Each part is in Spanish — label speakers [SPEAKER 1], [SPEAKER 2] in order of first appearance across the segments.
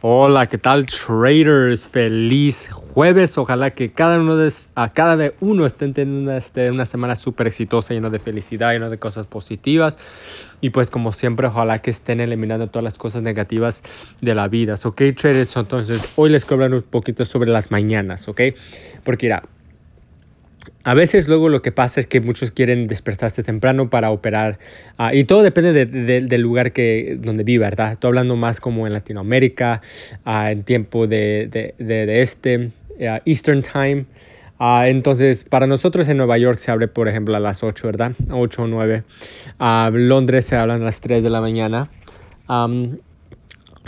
[SPEAKER 1] Hola, ¿qué tal traders? Feliz jueves. Ojalá que cada uno de, a cada de uno estén teniendo una, este, una semana súper exitosa, lleno de felicidad, lleno de cosas positivas. Y pues como siempre, ojalá que estén eliminando todas las cosas negativas de la vida. Ok, traders, entonces hoy les quiero hablar un poquito sobre las mañanas, ok. Porque mira, a veces luego lo que pasa es que muchos quieren despertarse temprano para operar uh, y todo depende de, de, del lugar que, donde vive, ¿verdad? Estoy hablando más como en Latinoamérica, uh, en tiempo de, este, uh, Eastern Time. entonces, para nosotros en Nueva York se abre, por ejemplo, a las 8, ¿verdad? 8 o 9. Londres se hablan a las 3 de la mañana.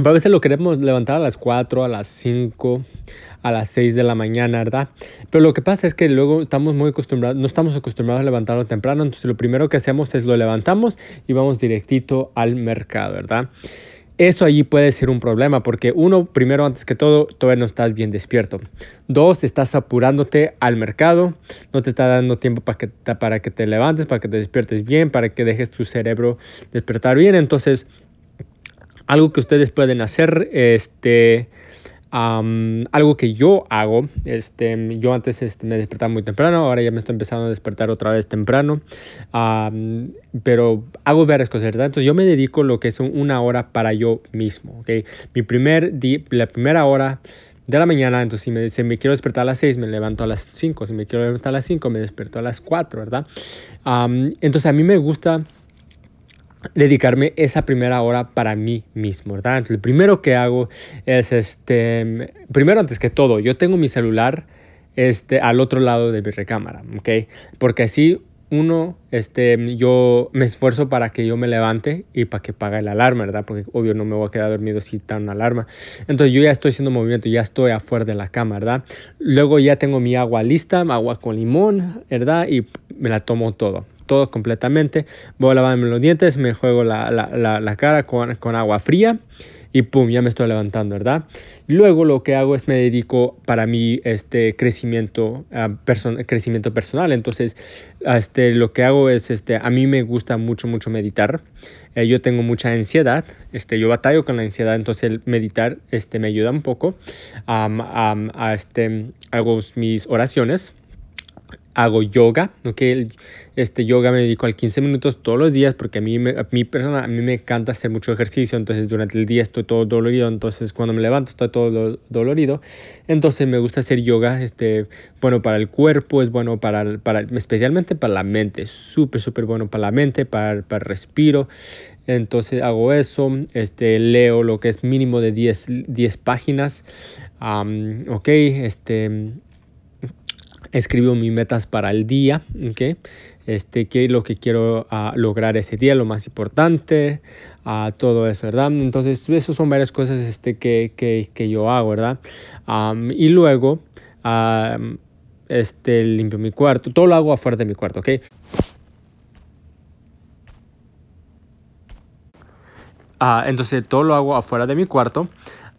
[SPEAKER 1] A veces lo queremos levantar a las 4, a las 5 a las 6 de la mañana, ¿verdad? Pero lo que pasa es que luego estamos muy acostumbrados, no estamos acostumbrados a levantarlo temprano, entonces lo primero que hacemos es lo levantamos y vamos directito al mercado, ¿verdad? Eso allí puede ser un problema porque uno, primero, antes que todo, todavía no estás bien despierto. Dos, estás apurándote al mercado, no te está dando tiempo para que, para que te levantes, para que te despiertes bien, para que dejes tu cerebro despertar bien. Entonces, algo que ustedes pueden hacer, este, algo que yo hago, este, yo antes este, me despertaba muy temprano, ahora ya me estoy empezando a despertar otra vez temprano, um, pero hago varias cosas, ¿verdad? Entonces yo me dedico lo que es una hora para yo mismo, ¿ok? Mi primer la primera hora de la mañana, entonces si me, si me quiero despertar a las 6, me levanto a las 5, si me quiero levantar a las 5, me despierto a las 4, ¿verdad? Entonces a mí me gusta dedicarme esa primera hora para mí mismo, ¿verdad? Entonces, lo primero que hago es, este, primero antes que todo, yo tengo mi celular este, al otro lado de mi recámara, ¿ok? Porque así uno, este, yo me esfuerzo para que yo me levante y para que pague la alarma, ¿verdad? Porque obvio no me voy a quedar dormido si está una alarma. Entonces yo ya estoy haciendo movimiento, ya estoy afuera de la cama, ¿verdad? Luego ya tengo mi agua lista, agua con limón, ¿verdad? Y me la tomo todo todo completamente. Voy a lavarme los dientes, me juego la, la, la, cara con, con, agua fría y pum, ya me estoy levantando, ¿verdad? Luego lo que hago es me dedico para mí este crecimiento, uh, person crecimiento personal. Entonces, este, lo que hago es, este, a mí me gusta mucho, mucho meditar. Eh, yo tengo mucha ansiedad, este, yo batallo con la ansiedad, entonces el meditar este, me ayuda un poco. Um, um, a, este, hago mis oraciones hago yoga, ¿ok? Este yoga me dedico al 15 minutos todos los días porque a mí, me, a mi persona, a mí me encanta hacer mucho ejercicio, entonces durante el día estoy todo dolorido, entonces cuando me levanto estoy todo dolorido, entonces me gusta hacer yoga, este, bueno para el cuerpo, es bueno para, para especialmente para la mente, súper, súper bueno para la mente, para, para el respiro, entonces hago eso, este, leo lo que es mínimo de 10, 10 páginas, um, ok, este escribo mis metas para el día, ¿okay? este, qué es lo que quiero uh, lograr ese día, lo más importante, uh, todo eso, ¿verdad? Entonces, esas son varias cosas este, que, que, que yo hago, ¿verdad? Um, y luego, um, este, limpio mi cuarto, todo lo hago afuera de mi cuarto, ¿ok? Uh, entonces, todo lo hago afuera de mi cuarto,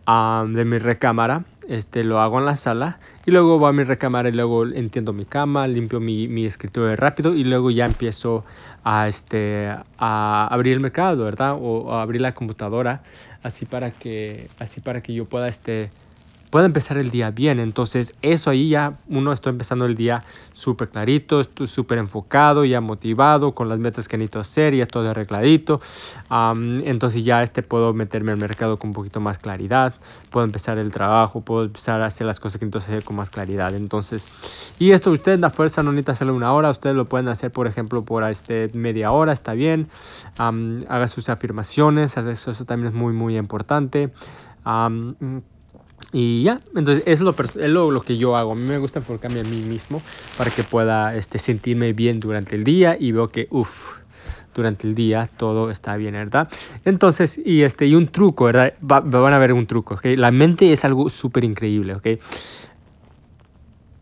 [SPEAKER 1] de mi recámara, este, lo hago en la sala y luego voy a mi recámara y luego entiendo mi cama, limpio mi, mi escritorio rápido y luego ya empiezo a, este, a abrir el mercado, ¿verdad? O, a abrir la computadora así para que, así para que yo pueda este, pueda empezar el día bien. Entonces, eso ahí ya uno está empezando el día súper clarito, súper enfocado, ya motivado con las metas que necesito hacer, ya todo arregladito. Entonces, ya este puedo meterme al mercado con un poquito más claridad, puedo empezar el trabajo, puedo empezar a hacer las cosas que necesito hacer con más claridad. Entonces, y esto ustedes la fuerza no necesita hacerlo una hora, ustedes lo pueden hacer, por ejemplo, por este media hora, está bien. Haga sus afirmaciones, eso, también es muy, muy importante. Y ya, entonces es lo, es lo, lo, que yo hago. A mí me gusta enfocarme a mí mismo para que pueda este, sentirme bien durante el día y veo que, uff, durante el día todo está bien, ¿verdad? Entonces, y este, y un truco, ¿verdad? Va, van a ver un truco, ¿ok? La mente es algo súper increíble, ¿ok?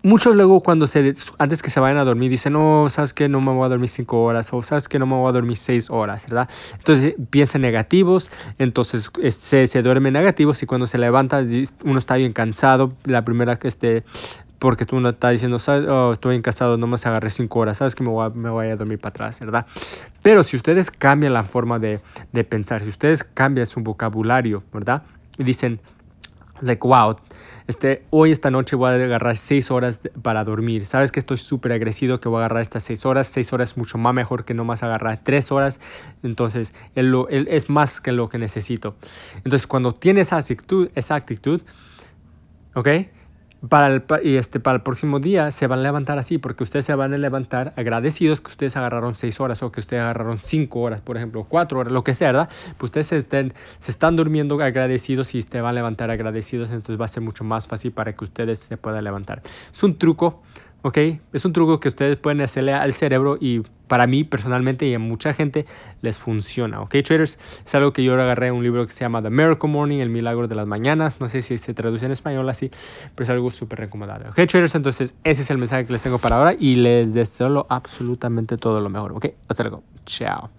[SPEAKER 1] Muchos luego cuando se, antes que se vayan a dormir dicen, no, sabes que no me voy a dormir cinco horas o sabes que no me voy a dormir seis horas, ¿verdad? Entonces piensan negativos, entonces se, se duermen negativos y cuando se levanta uno está bien cansado, la primera que esté porque tú no estás diciendo, oh, estoy bien cansado, no me agarré cinco horas, sabes que me voy, a, me voy a dormir para atrás, ¿verdad? Pero si ustedes cambian la forma de, de pensar, si ustedes cambian su vocabulario, ¿verdad? Y dicen, like, wow, este, hoy esta noche voy a agarrar 6 horas para dormir. Sabes que estoy súper agresivo que voy a agarrar estas 6 horas. 6 horas es mucho más mejor que no más agarrar 3 horas. Entonces, él, él es más que lo que necesito. Entonces, cuando tienes esa actitud, esa actitud ¿ok? Para el, y este, para el próximo día se van a levantar así, porque ustedes se van a levantar agradecidos que ustedes agarraron 6 horas o que ustedes agarraron 5 horas, por ejemplo, 4 horas, lo que sea, ¿verdad? Pues ustedes se, estén, se están durmiendo agradecidos y se van a levantar agradecidos, entonces va a ser mucho más fácil para que ustedes se puedan levantar. Es un truco ¿ok? Es un truco que ustedes pueden hacerle al cerebro y para mí personalmente y a mucha gente les funciona, ¿ok? Traders, es algo que yo agarré un libro que se llama The Miracle Morning, El Milagro de las Mañanas, no sé si se traduce en español así, pero es algo súper recomendable, ¿ok? Traders, entonces ese es el mensaje que les tengo para ahora y les deseo absolutamente todo lo mejor, ¿ok? Hasta luego, chao.